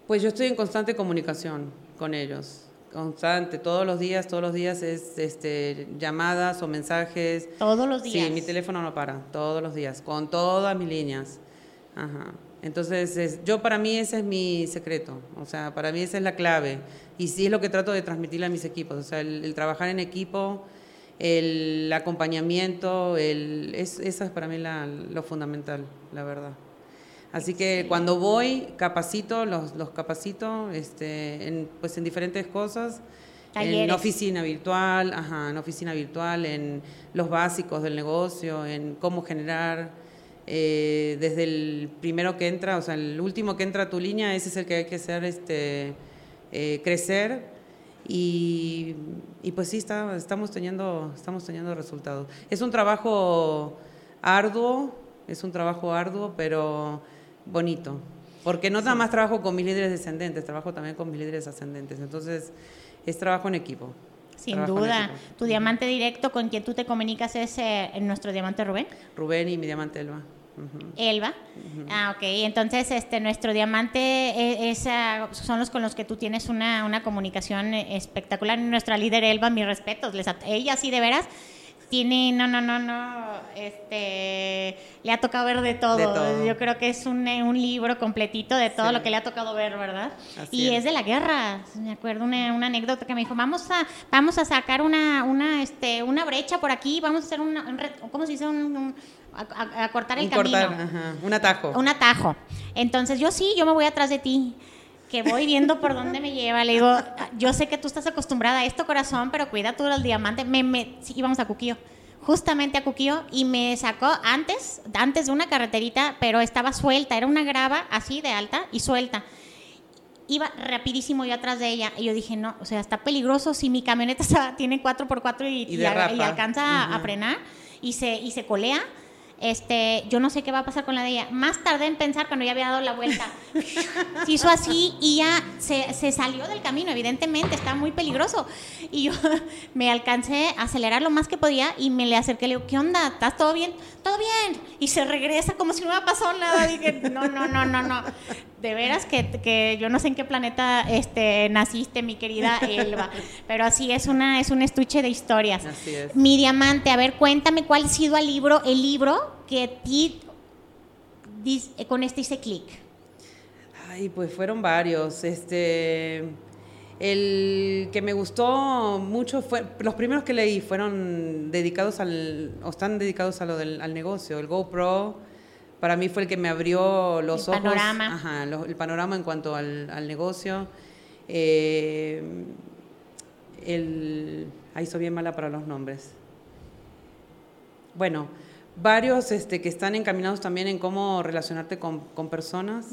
Pues yo estoy en constante comunicación con ellos. Constante, todos los días, todos los días es este, llamadas o mensajes. Todos los días. Sí, mi teléfono no para, todos los días, con todas mis líneas. Ajá. Entonces, yo para mí ese es mi secreto, o sea, para mí esa es la clave. Y sí es lo que trato de transmitirle a mis equipos, o sea, el, trabajar en equipo, el acompañamiento, el, es, eso es para mí lo fundamental, la verdad. Así que cuando voy, capacito, los, los capacito este, en, pues en diferentes cosas. En oficina virtual, ajá, en oficina virtual, en los básicos del negocio, en cómo generar eh, desde el primero que entra, o sea, el último que entra a tu línea, ese es el que hay que hacer este, eh, crecer. Y, y, pues sí, está, estamos, teniendo, estamos teniendo resultados. Es un trabajo arduo, es un trabajo arduo, pero bonito. Porque no nada más trabajo con mis líderes descendentes, trabajo también con mis líderes ascendentes. Entonces, es trabajo en equipo. Sin duda. ¿Tu diamante directo con quien tú te comunicas es eh, nuestro diamante Rubén? Rubén y mi diamante Elba. Elba. Ah, ok. Entonces, este, nuestro diamante e, es, son los con los que tú tienes una, una comunicación espectacular. Nuestra líder Elba, mis respetos. Les, ella sí, de veras, tiene, no, no, no, no, este, le ha tocado ver de todo. Yo creo que es un, un, libro completito de todo lo que le ha tocado ver, ¿verdad? y es. de la guerra. Me acuerdo una, una, anécdota que me dijo, vamos a, vamos a sacar una, una, este, una brecha por aquí, vamos a hacer una, un, ¿cómo se dice? un a, cortar el camino. un atajo. Un atajo. Entonces yo sí, yo me voy atrás de ti, que voy viendo por dónde me lleva. Le digo, yo sé que tú estás acostumbrada a esto, corazón, pero cuida tú el diamante. Me, me, sí, íbamos a Cuquío, justamente a Cuquío, y me sacó antes, antes de una carreterita, pero estaba suelta, era una grava así de alta y suelta iba rapidísimo yo atrás de ella y yo dije, no, o sea, está peligroso si mi camioneta tiene 4x4 y, y, alcanza a frenar y se, y se colea este, yo no sé qué va a pasar con la de ella. Más tardé en pensar cuando ya había dado la vuelta. se hizo así y ya se, se, salió del camino, evidentemente, está muy peligroso. Y yo me alcancé a acelerar lo más que podía y me le acerqué, le digo, ¿qué onda? ¿Estás todo bien? Todo bien. Y se regresa como si no hubiera pasado nada. Dije, no, no, no, no, no. De veras que, que, yo no sé en qué planeta este, naciste, mi querida Elba, pero así es una es un estuche de historias. Así es. Mi diamante, a ver, cuéntame cuál ha sido el libro, el libro que ti dis- con este hice clic. Ay, pues fueron varios. Este, el que me gustó mucho fue, los primeros que leí fueron dedicados al, o están dedicados a lo del al negocio. El GoPro, para mí fue el que me abrió los El ojos. panorama. Ajá, lo- el panorama en cuanto al, al negocio. Eh, el, ahí soy bien mala para los nombres. Bueno, varios este, que están encaminados también en cómo relacionarte con, con personas,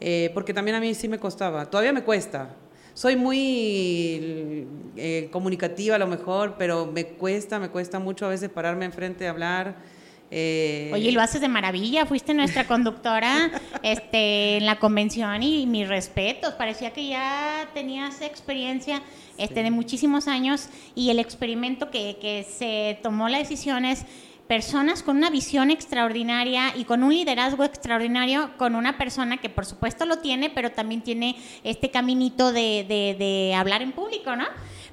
eh, porque también a mí sí me costaba, todavía me cuesta. Soy muy eh, comunicativa a lo mejor, pero me cuesta, me cuesta mucho a veces pararme enfrente a hablar. Eh, Oye, lo haces de maravilla, fuiste nuestra conductora este, en la convención y mis respetos, parecía que ya tenías experiencia este, de muchísimos años y el experimento que, que se tomó la decisión es personas con una visión extraordinaria y con un liderazgo extraordinario, con una persona que por supuesto lo tiene, pero también tiene este caminito de, de- de hablar en público, ¿no?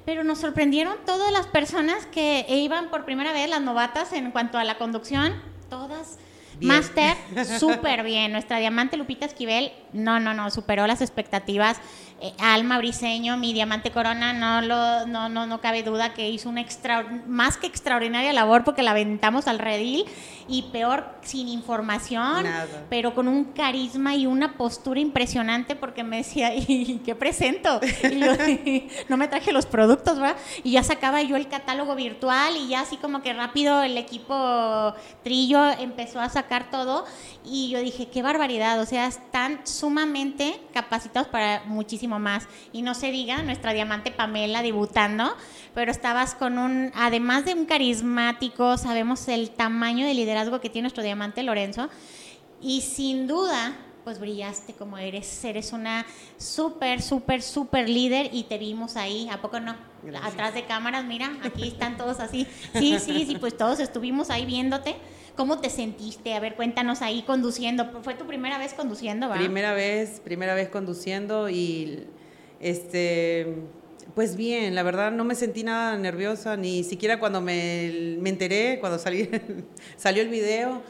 Pero nos sorprendieron todas las personas que iban por primera vez, las novatas en cuanto a la conducción, todas. Bien. Máster, súper bien. Nuestra diamante Lupita Esquivel, no, no, no, superó las expectativas. Eh, Alma Briseño, mi diamante corona, no, lo, no, no, no cabe duda que hizo una extra, más que extraordinaria labor porque la aventamos al redil y peor sin información, Nada. pero con un carisma y una postura impresionante porque me decía, ¿y qué presento? Y yo, no me traje los productos, ¿verdad? Y ya sacaba yo el catálogo virtual y ya así como que rápido el equipo Trillo empezó a sacar todo y yo dije, qué barbaridad, o sea, están sumamente capacitados para muchísimo más. Y no se diga, nuestra diamante Pamela debutando, pero estabas con un, además de un carismático, sabemos el tamaño de liderazgo que tiene nuestro diamante Lorenzo, y sin duda, pues brillaste como eres, eres una súper, súper, súper líder y te vimos ahí, ¿a poco no? Gracias. Atrás de cámaras, mira, aquí están todos así. Sí, sí, sí, pues todos estuvimos ahí viéndote. ¿Cómo te sentiste? A ver, cuéntanos ahí conduciendo. Fue tu primera vez conduciendo, ¿verdad? Primera vez, primera vez conduciendo y este pues bien, la verdad no me sentí nada nerviosa, ni siquiera cuando me, me enteré, cuando salí, salió el video.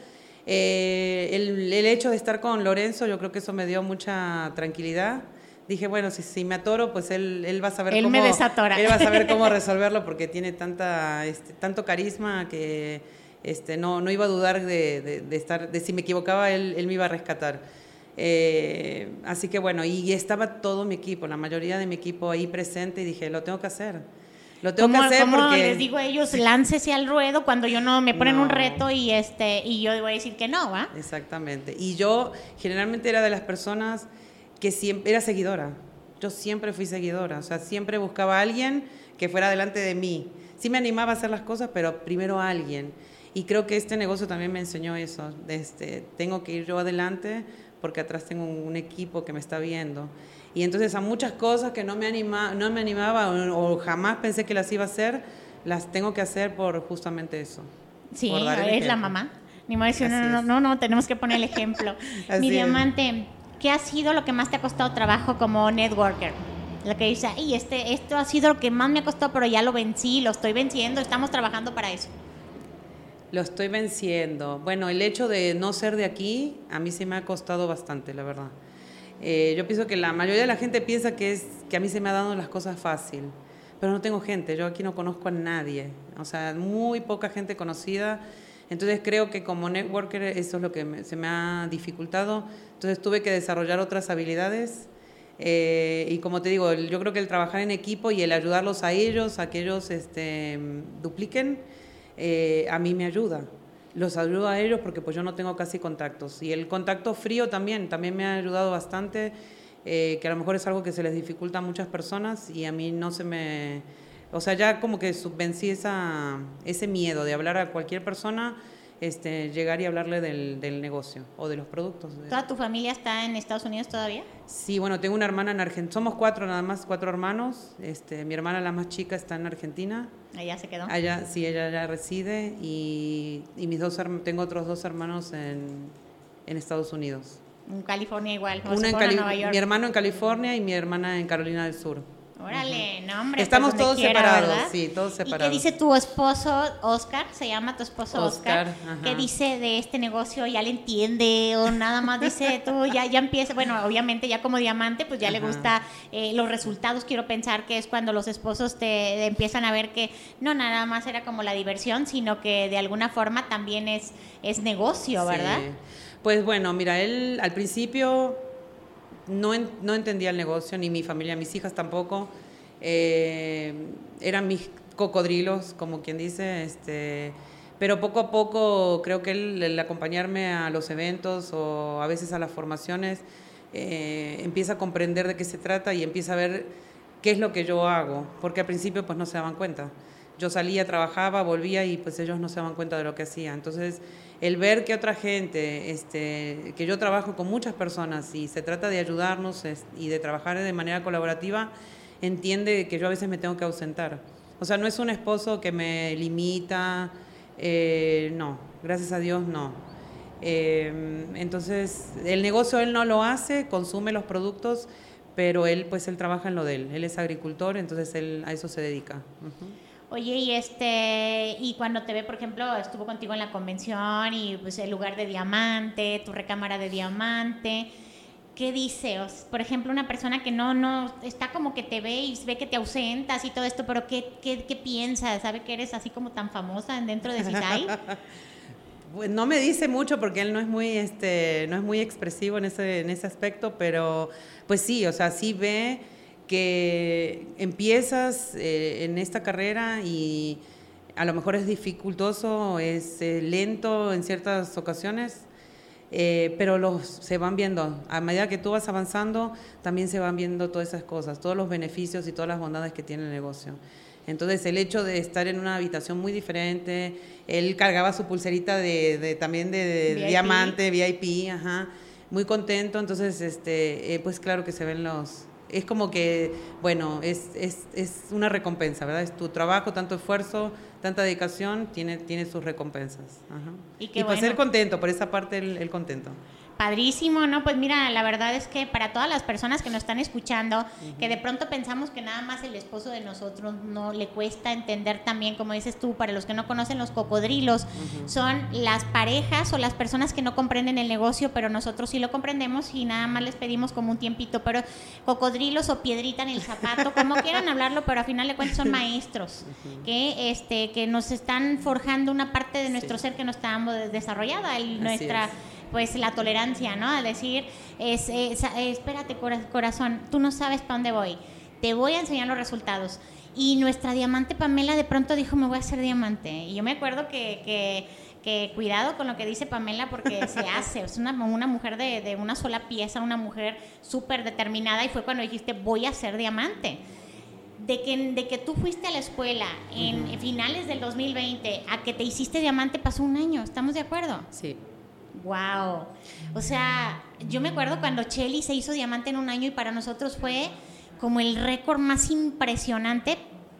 Eh, el, el hecho de estar con Lorenzo, yo creo que eso me dio mucha tranquilidad. Dije, bueno, si, si me atoro, pues él, él va a saber Él cómo... me desatora. Él va a saber cómo resolverlo porque tiene tanta, este, tanto carisma que este, no, no iba a dudar de, de- de estar, de si me equivocaba, él, él me iba a rescatar. Eh, así que bueno, y estaba todo mi equipo, la mayoría de mi equipo ahí presente y dije, lo tengo que hacer. Lo tengo ¿Cómo, que hacer cómo porque... les digo a ellos, láncese al ruedo cuando yo no me ponen un No. reto y este y yo voy a decir que no, ¿va? Exactamente. Y yo generalmente era de las personas que siempre era seguidora. Yo siempre fui seguidora, o sea, siempre buscaba a alguien que fuera delante de mí. Sí me animaba a hacer las cosas, pero primero a alguien. Y creo que este negocio también me enseñó eso. Este, tengo que ir yo adelante porque atrás tengo un, un equipo que me está viendo. Y entonces a muchas cosas que no me, anima, no me animaba o, o jamás pensé que las iba a hacer, las tengo que hacer por justamente eso. Sí, es la mamá. Ni modo de decir, no, no, no, no, tenemos que poner el ejemplo. Mi es. diamante, ¿qué ha sido lo que más te ha costado trabajo como networker? Lo que dice, y este, esto ha sido lo que más me ha costado, pero ya lo vencí, lo estoy venciendo, estamos trabajando para eso. Lo estoy venciendo. Bueno, el hecho de no ser de aquí, a mí sí me ha costado bastante, la verdad. Eh, yo pienso que la mayoría de la gente piensa que, es, que a mí se me ha dado las cosas fácil, pero no tengo gente, yo aquí no conozco a nadie, o sea, muy poca gente conocida. Entonces creo que como networker eso es lo que me- se me ha dificultado. Entonces tuve que desarrollar otras habilidades. Eh, y como te digo, yo creo que el trabajar en equipo y el ayudarlos a ellos, a que ellos este, dupliquen, eh, a mí me ayuda. Los ayudo a ellos porque pues yo no tengo casi contactos. Y el contacto frío también, también me ha ayudado bastante, eh, que a lo mejor es algo que se les dificulta a muchas personas y a mí no se me... O sea, ya como que subvencí esa, ese miedo de hablar a cualquier persona, este, llegar y hablarle del, del negocio o de los productos. ¿Toda tu familia está en Estados Unidos todavía? Sí, bueno, tengo una hermana en Argentina. Somos cuatro nada más, cuatro hermanos. Este, mi hermana, la más chica, está en Argentina. Allá se quedó. Allá, sí, ella ya reside y, y mis dos tengo otros dos hermanos en, en Estados Unidos. En California igual. Una en Cali- Nueva York. mi hermano en California y mi hermana en Carolina del Sur. Órale, no, hombre. Estamos pues, donde todos quiera, separados, ¿verdad? sí, todos ¿Y qué separados. dice tu esposo, Oscar? Se llama tu esposo Oscar. Oscar. ¿Qué dice de este negocio? ¿Ya le entiende? ¿O nada más dice tú? Ya, ya empieza. Bueno, obviamente, ya como diamante, pues ya le gusta eh, los resultados. Quiero pensar que es cuando los esposos te empiezan a ver que no nada más era como la diversión, sino que de alguna forma también es, es negocio, ¿verdad? Sí. Pues bueno, mira, él al principio no, no entendía el negocio, ni mi familia, mis hijas tampoco. Eh, eran mis cocodrilos, como quien dice, este, pero poco a poco creo que el acompañarme a los eventos o a veces a las formaciones, eh, empieza a comprender de qué se trata y empieza a ver qué es lo que yo hago, porque al principio pues no se daban cuenta. Yo salía, trabajaba, volvía y pues ellos no se daban cuenta de lo que hacía. Entonces, el ver que otra gente, este, que yo trabajo con muchas personas y se trata de ayudarnos y de trabajar de manera colaborativa, entiende que yo a veces me tengo que ausentar. O sea, no es un esposo que me limita, eh, no, gracias a Dios no. Eh, entonces, el negocio él no lo hace, consume los productos, pero él pues él trabaja en lo de él. Él es agricultor, entonces él a eso se dedica. Oye, y este, y cuando te ve, por ejemplo, estuvo contigo en la convención y pues el lugar de diamante, tu recámara de diamante, ¿qué dice? O s- por ejemplo, una persona que no, no, está como que te ve y ve que te ausentas y todo esto, pero ¿qué, qué, qué piensa? ¿Sabe que eres así como tan famosa dentro de CISAI? Pues, no me dice mucho porque él no es muy este no es muy expresivo en ese en ese aspecto pero pues sí o sea sí ve que empiezas eh, en esta carrera y a lo mejor es dificultoso es eh, lento en ciertas ocasiones eh, pero los se van viendo. A medida que tú vas avanzando también se van viendo todas esas cosas todos los beneficios y todas las bondades que tiene el negocio. Entonces el hecho de estar en una habitación muy diferente, él cargaba su pulserita de, de- también de, de VIP. diamante, VIP, ajá, muy contento, entonces este, pues claro que se ven los, es como que, bueno, es, es, es una recompensa, ¿verdad? Es tu trabajo, tanto esfuerzo, tanta dedicación, tiene, tiene sus recompensas. Ajá. Y qué pues bueno. ser contento, por esa parte el, el contento. Padrísimo, ¿no? Pues mira, la verdad es que para todas las personas que nos están escuchando, que de pronto pensamos que nada más el esposo de nosotros no le cuesta entender también, como dices tú, para los que no conocen los cocodrilos, son las parejas o las personas que no comprenden el negocio, pero nosotros sí lo comprendemos y nada más les pedimos como un tiempito, pero cocodrilos o piedrita en el zapato, como quieran hablarlo, pero a final de cuentas son maestros que este que nos están forjando una parte de nuestro ser que no estábamos desarrollada, el- nuestra es. Pues la tolerancia, ¿no? A decir, es, es- espérate cora- corazón, tú no sabes para dónde voy, te voy a enseñar los resultados. Y nuestra diamante Pamela de pronto dijo, me voy a hacer diamante. Y yo me acuerdo que, que, que cuidado con lo que dice Pamela porque se hace, es una, una mujer de, de una sola pieza, una mujer súper determinada y fue cuando dijiste, voy a ser diamante. De que, de que tú fuiste a la escuela en, en finales del 2020 a que te hiciste diamante pasó un año, ¿estamos de acuerdo? Sí. Wow. O sea, yo me acuerdo cuando Chelly se hizo diamante en un año y para nosotros fue como el récord más impresionante,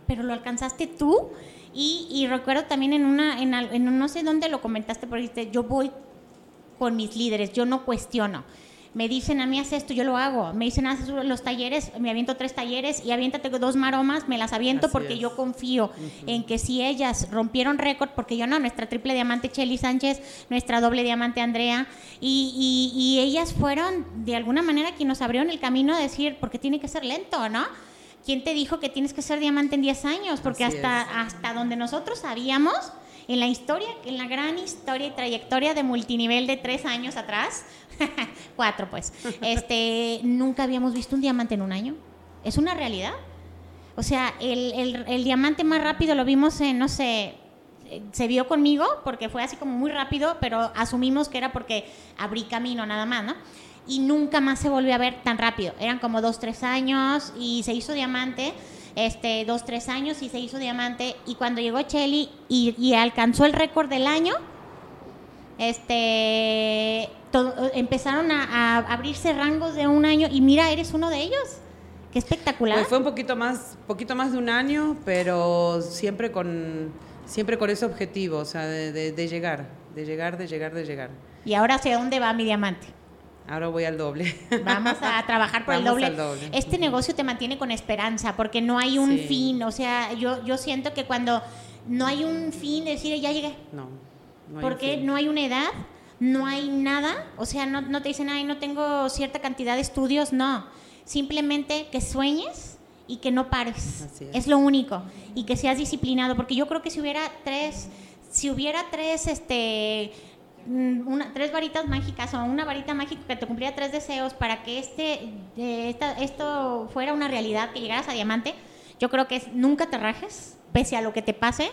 pero lo alcanzaste tú. Y, recuerdo también en una, en, en no sé dónde lo comentaste, pero dijiste, yo voy con mis líderes, yo no cuestiono. Me dicen a mí haz esto, yo lo hago. Me dicen haz los talleres, me aviento tres talleres y aviéntate dos maromas, me las aviento Así porque es. yo confío en que si ellas rompieron récord, porque yo no, nuestra triple diamante Chelly Sánchez, nuestra doble diamante Andrea, y, y- y ellas fueron de alguna manera quien nos abrieron el camino a decir, porque tiene que ser lento, ¿no? ¿Quién te dijo que tienes que ser diamante en 10 años? Porque Así hasta, es. hasta donde nosotros sabíamos, en la historia, en la gran historia y trayectoria de multinivel de tres años atrás, cuatro pues, este, nunca habíamos visto un diamante en un año. Es una realidad. O sea, el, el- el diamante más rápido lo vimos en, no sé, se vio conmigo porque fue así como muy rápido, pero asumimos que era porque abrí camino nada más, ¿no? Y nunca más se volvió a ver tan rápido. Eran como dos, tres años y se hizo diamante, este, dos, tres años y se hizo diamante. Y cuando llegó Chelly y, y alcanzó el récord del año, este, todo- empezaron a, a abrirse rangos de un año y mira, eres uno de ellos. Qué espectacular. Pues fue un poquito más, poquito más de un año, pero siempre con, siempre con ese objetivo, o sea, de, de- de llegar, de llegar, de llegar, de llegar. Y ahora hacia dónde va mi diamante. Ahora voy al doble. Vamos a trabajar por el doble. Este negocio te mantiene con esperanza porque no hay un Sí. fin. O sea, yo, yo siento que cuando no hay un fin, decir ya llegué. No. no porque no hay una edad, no hay nada. O sea, no, no te dicen, ay, no tengo cierta cantidad de estudios. No. Simplemente que sueñes y que no pares. Así es. es. lo único. Y que seas disciplinado. Porque yo creo que si hubiera tres, si hubiera tres, este una, tres varitas mágicas o una varita mágica que te cumpliera tres deseos para que este, esta- esto fuera una realidad, que llegaras a diamante, yo creo que es nunca te rajes, pese a lo que te pase.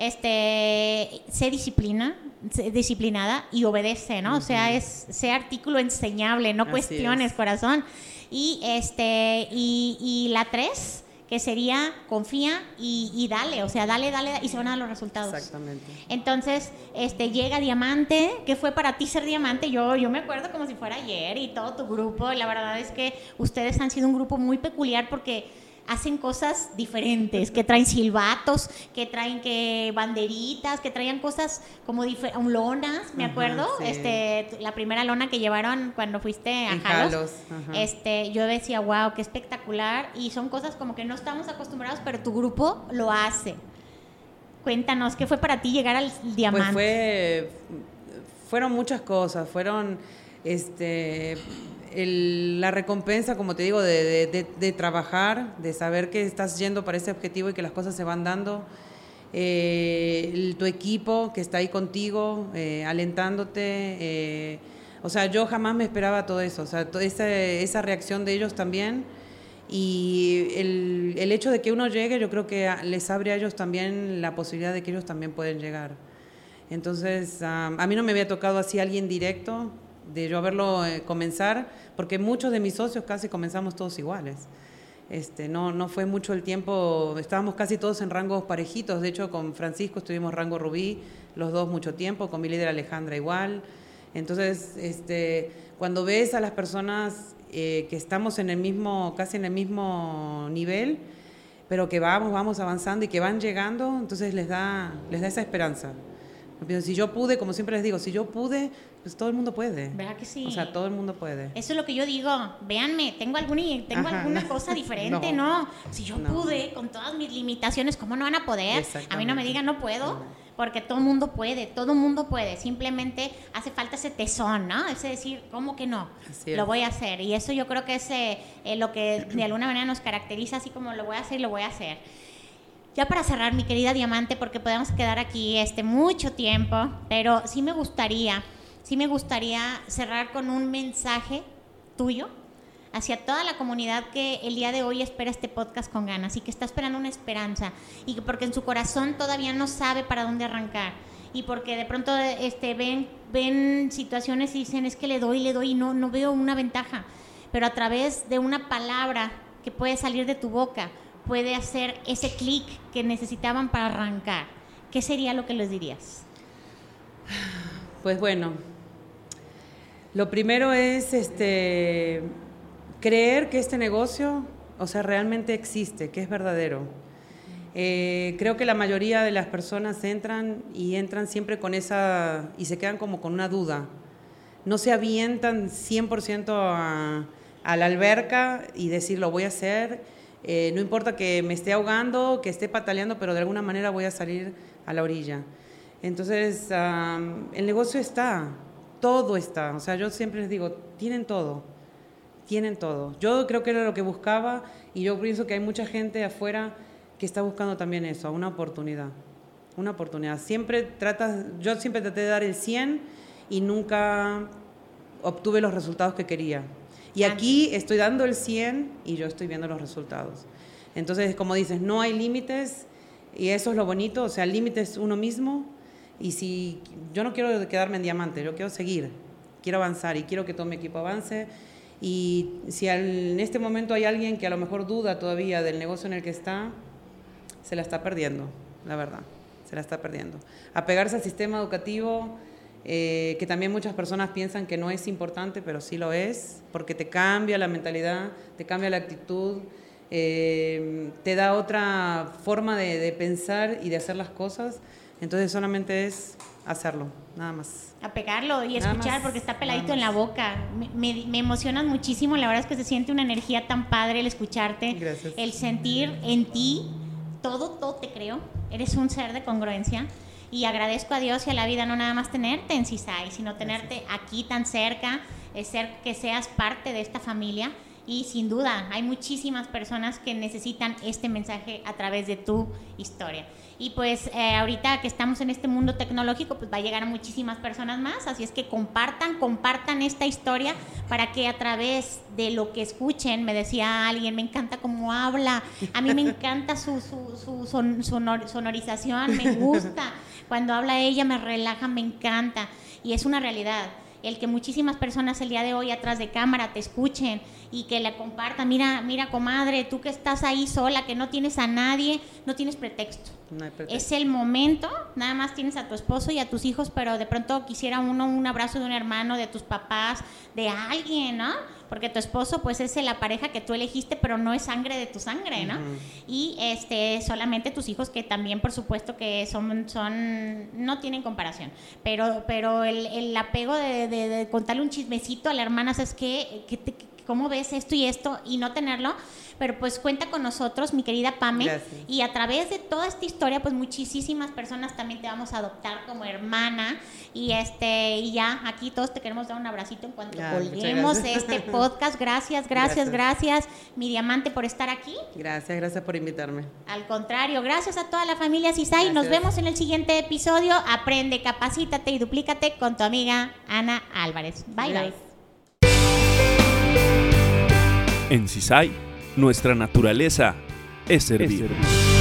Este, sé disciplina, sé disciplinada y obedece, ¿no? O sea, es sé artículo enseñable, no Así cuestiones, es. corazón. Y este, y, y la tres, que sería confía y, y dale, o sea, dale, dale, y se van a dar los resultados. Exactamente. Entonces, este, llega Diamante, ¿qué fue para ti ser Diamante? Yo, yo me acuerdo como si fuera ayer y todo tu grupo. La verdad es que ustedes han sido un grupo muy peculiar porque hacen cosas diferentes, que traen silbatos, que traen que banderitas, que traían cosas como lonas, me Ajá, acuerdo, sí. este, la primera lona que llevaron cuando fuiste a En Jalos, Jalos, este, yo decía, wow, qué espectacular, y son cosas como que no estamos acostumbrados, pero tu grupo lo hace. Cuéntanos, ¿qué fue para ti llegar al diamante? Pues fue, fueron muchas cosas, fueron este, el- la recompensa, como te digo, de, de- de- de trabajar, de saber que estás yendo para ese objetivo y que las cosas se van dando. Eh, el- tu equipo que está ahí contigo, eh, alentándote. eh, o sea, yo jamás me esperaba todo eso, o sea, toda esa, esa reacción de ellos también. Y el, el hecho de que uno llegue, yo creo que les abre a ellos también la posibilidad de que ellos también pueden llegar. Entonces, am, a mí no me había tocado así alguien directo, de yo verlo eh, comenzar, porque muchos de mis socios casi comenzamos todos iguales. Este, no, no fue mucho el tiempo, estábamos casi todos en rangos parejitos, de hecho con Francisco estuvimos rango rubí, los dos mucho tiempo, con mi líder Alejandra igual. Entonces, este, cuando ves a las personas eh, que estamos en el mismo, casi en el mismo nivel, pero que vamos, vamos avanzando y que van llegando, entonces les da, les da esa esperanza. Si yo pude, como siempre les digo, si yo pude, pues todo el mundo puede. ¿Verdad que sí? O sea, todo el mundo puede. Eso es lo que yo digo. Véanme, tengo, alguna, tengo Ajá, alguna no. cosa diferente, No. ¿no? Si yo No. pude, con todas mis limitaciones, ¿cómo no van a poder? A mí no me digan no puedo, porque todo el mundo puede, todo el mundo puede. Simplemente hace falta ese tesón, ¿no? Ese decir, ¿cómo que no? Lo voy a hacer. Y eso yo creo que es eh, eh, lo que de alguna manera nos caracteriza, así como lo voy a hacer y lo voy a hacer. Ya para cerrar, mi querida Diamante, porque podemos quedar aquí este mucho tiempo, pero sí me gustaría, sí me gustaría cerrar con un mensaje tuyo hacia toda la comunidad que el día de hoy espera este podcast con ganas y que está esperando una esperanza y que porque en su corazón todavía no sabe para dónde arrancar y porque de pronto este ven ven situaciones y dicen es que le doy le doy y no no veo una ventaja. Pero a través de una palabra que puede salir de tu boca puede hacer ese clic que necesitaban para arrancar qué sería lo que les dirías Pues bueno, lo primero es este, creer que este negocio, o sea, realmente existe, que es verdadero. Eh, creo que la mayoría de las personas entran y entran siempre con esa, y se quedan como con una duda. No se avientan 100% a, a la alberca y decir, lo voy a hacer. Eh, no importa que me esté ahogando, que esté pataleando, pero de alguna manera voy a salir a la orilla. Entonces, el negocio está, todo está. O sea, yo siempre les digo, tienen todo, tienen todo. Yo creo que era lo que buscaba y yo pienso que hay mucha gente afuera que está buscando también eso, una oportunidad. Una oportunidad. Siempre tratas, yo siempre traté de dar el 100 y nunca obtuve los resultados que quería. Y aquí estoy dando el 100 y yo estoy viendo los resultados. Entonces, como dices, no hay límites y eso es lo bonito, o sea, el límite es uno mismo y si yo no quiero quedarme en diamante, yo quiero seguir, quiero avanzar y quiero que todo mi equipo avance y si en este momento hay alguien que a lo mejor duda todavía del negocio en el que está, se la está perdiendo, la verdad, se la está perdiendo. Apegarse al sistema educativo, eh, que también muchas personas piensan que no es importante, pero sí lo es, porque te cambia la mentalidad, te cambia la actitud, eh, te da otra forma de pensar y de hacer las cosas. Entonces solamente es hacerlo, nada más. A pegarlo y Nada escuchar más, porque está peladito en la boca. Me, me, me emocionas muchísimo, la verdad es que se siente una energía tan padre el escucharte, Gracias. el sentir en ti, todo, todo te creo, eres un ser de congruencia y agradezco a Dios y a la vida no nada más tenerte en Cisay, sino tenerte aquí tan cerca, eh, ser que seas parte de esta familia y sin duda hay muchísimas personas que necesitan este mensaje a través de tu historia. Y pues eh, ahorita que estamos en este mundo tecnológico, pues va a llegar a muchísimas personas más, así es que compartan, compartan esta historia para que a través de lo que escuchen, me decía alguien, me encanta cómo habla, a mí me encanta su, su, su son- sonor- sonorización, me gusta, cuando habla ella me relaja, me encanta, y es una realidad el que muchísimas personas el día de hoy atrás de cámara te escuchen y que la compartan. Mira, mira, comadre, tú que estás ahí sola, que no tienes a nadie, no tienes pretexto. No hay pretexto. Es el momento, nada más tienes a tu esposo y a tus hijos, pero de pronto quisiera uno un abrazo de un hermano, de tus papás, de alguien, ¿no? Porque tu esposo pues es la pareja que tú elegiste, pero no es sangre de tu sangre, ¿no? Y este solamente tus hijos que también por supuesto que son son no tienen comparación, pero pero el, el apego de, de- de contarle un chismecito a la hermana, ¿sabes qué? ¿Qué te- ¿Cómo ves esto y esto y no tenerlo? Pero pues cuenta con nosotros, mi querida Pame, Gracias. y a través de toda esta historia, pues muchísimas personas también te vamos a adoptar como hermana. Y este, y ya, aquí todos te queremos dar un abracito en cuanto muchas colguemos gracias. este podcast. Gracias, gracias, gracias, mi diamante por estar aquí. Gracias, gracias por invitarme. Al contrario, gracias a toda la familia Cisay. Nos Gracias. vemos en el siguiente episodio. Aprende, capacítate y duplícate con tu amiga Ana Álvarez. Bye, bye. En CISAI, nuestra naturaleza es. Es servir.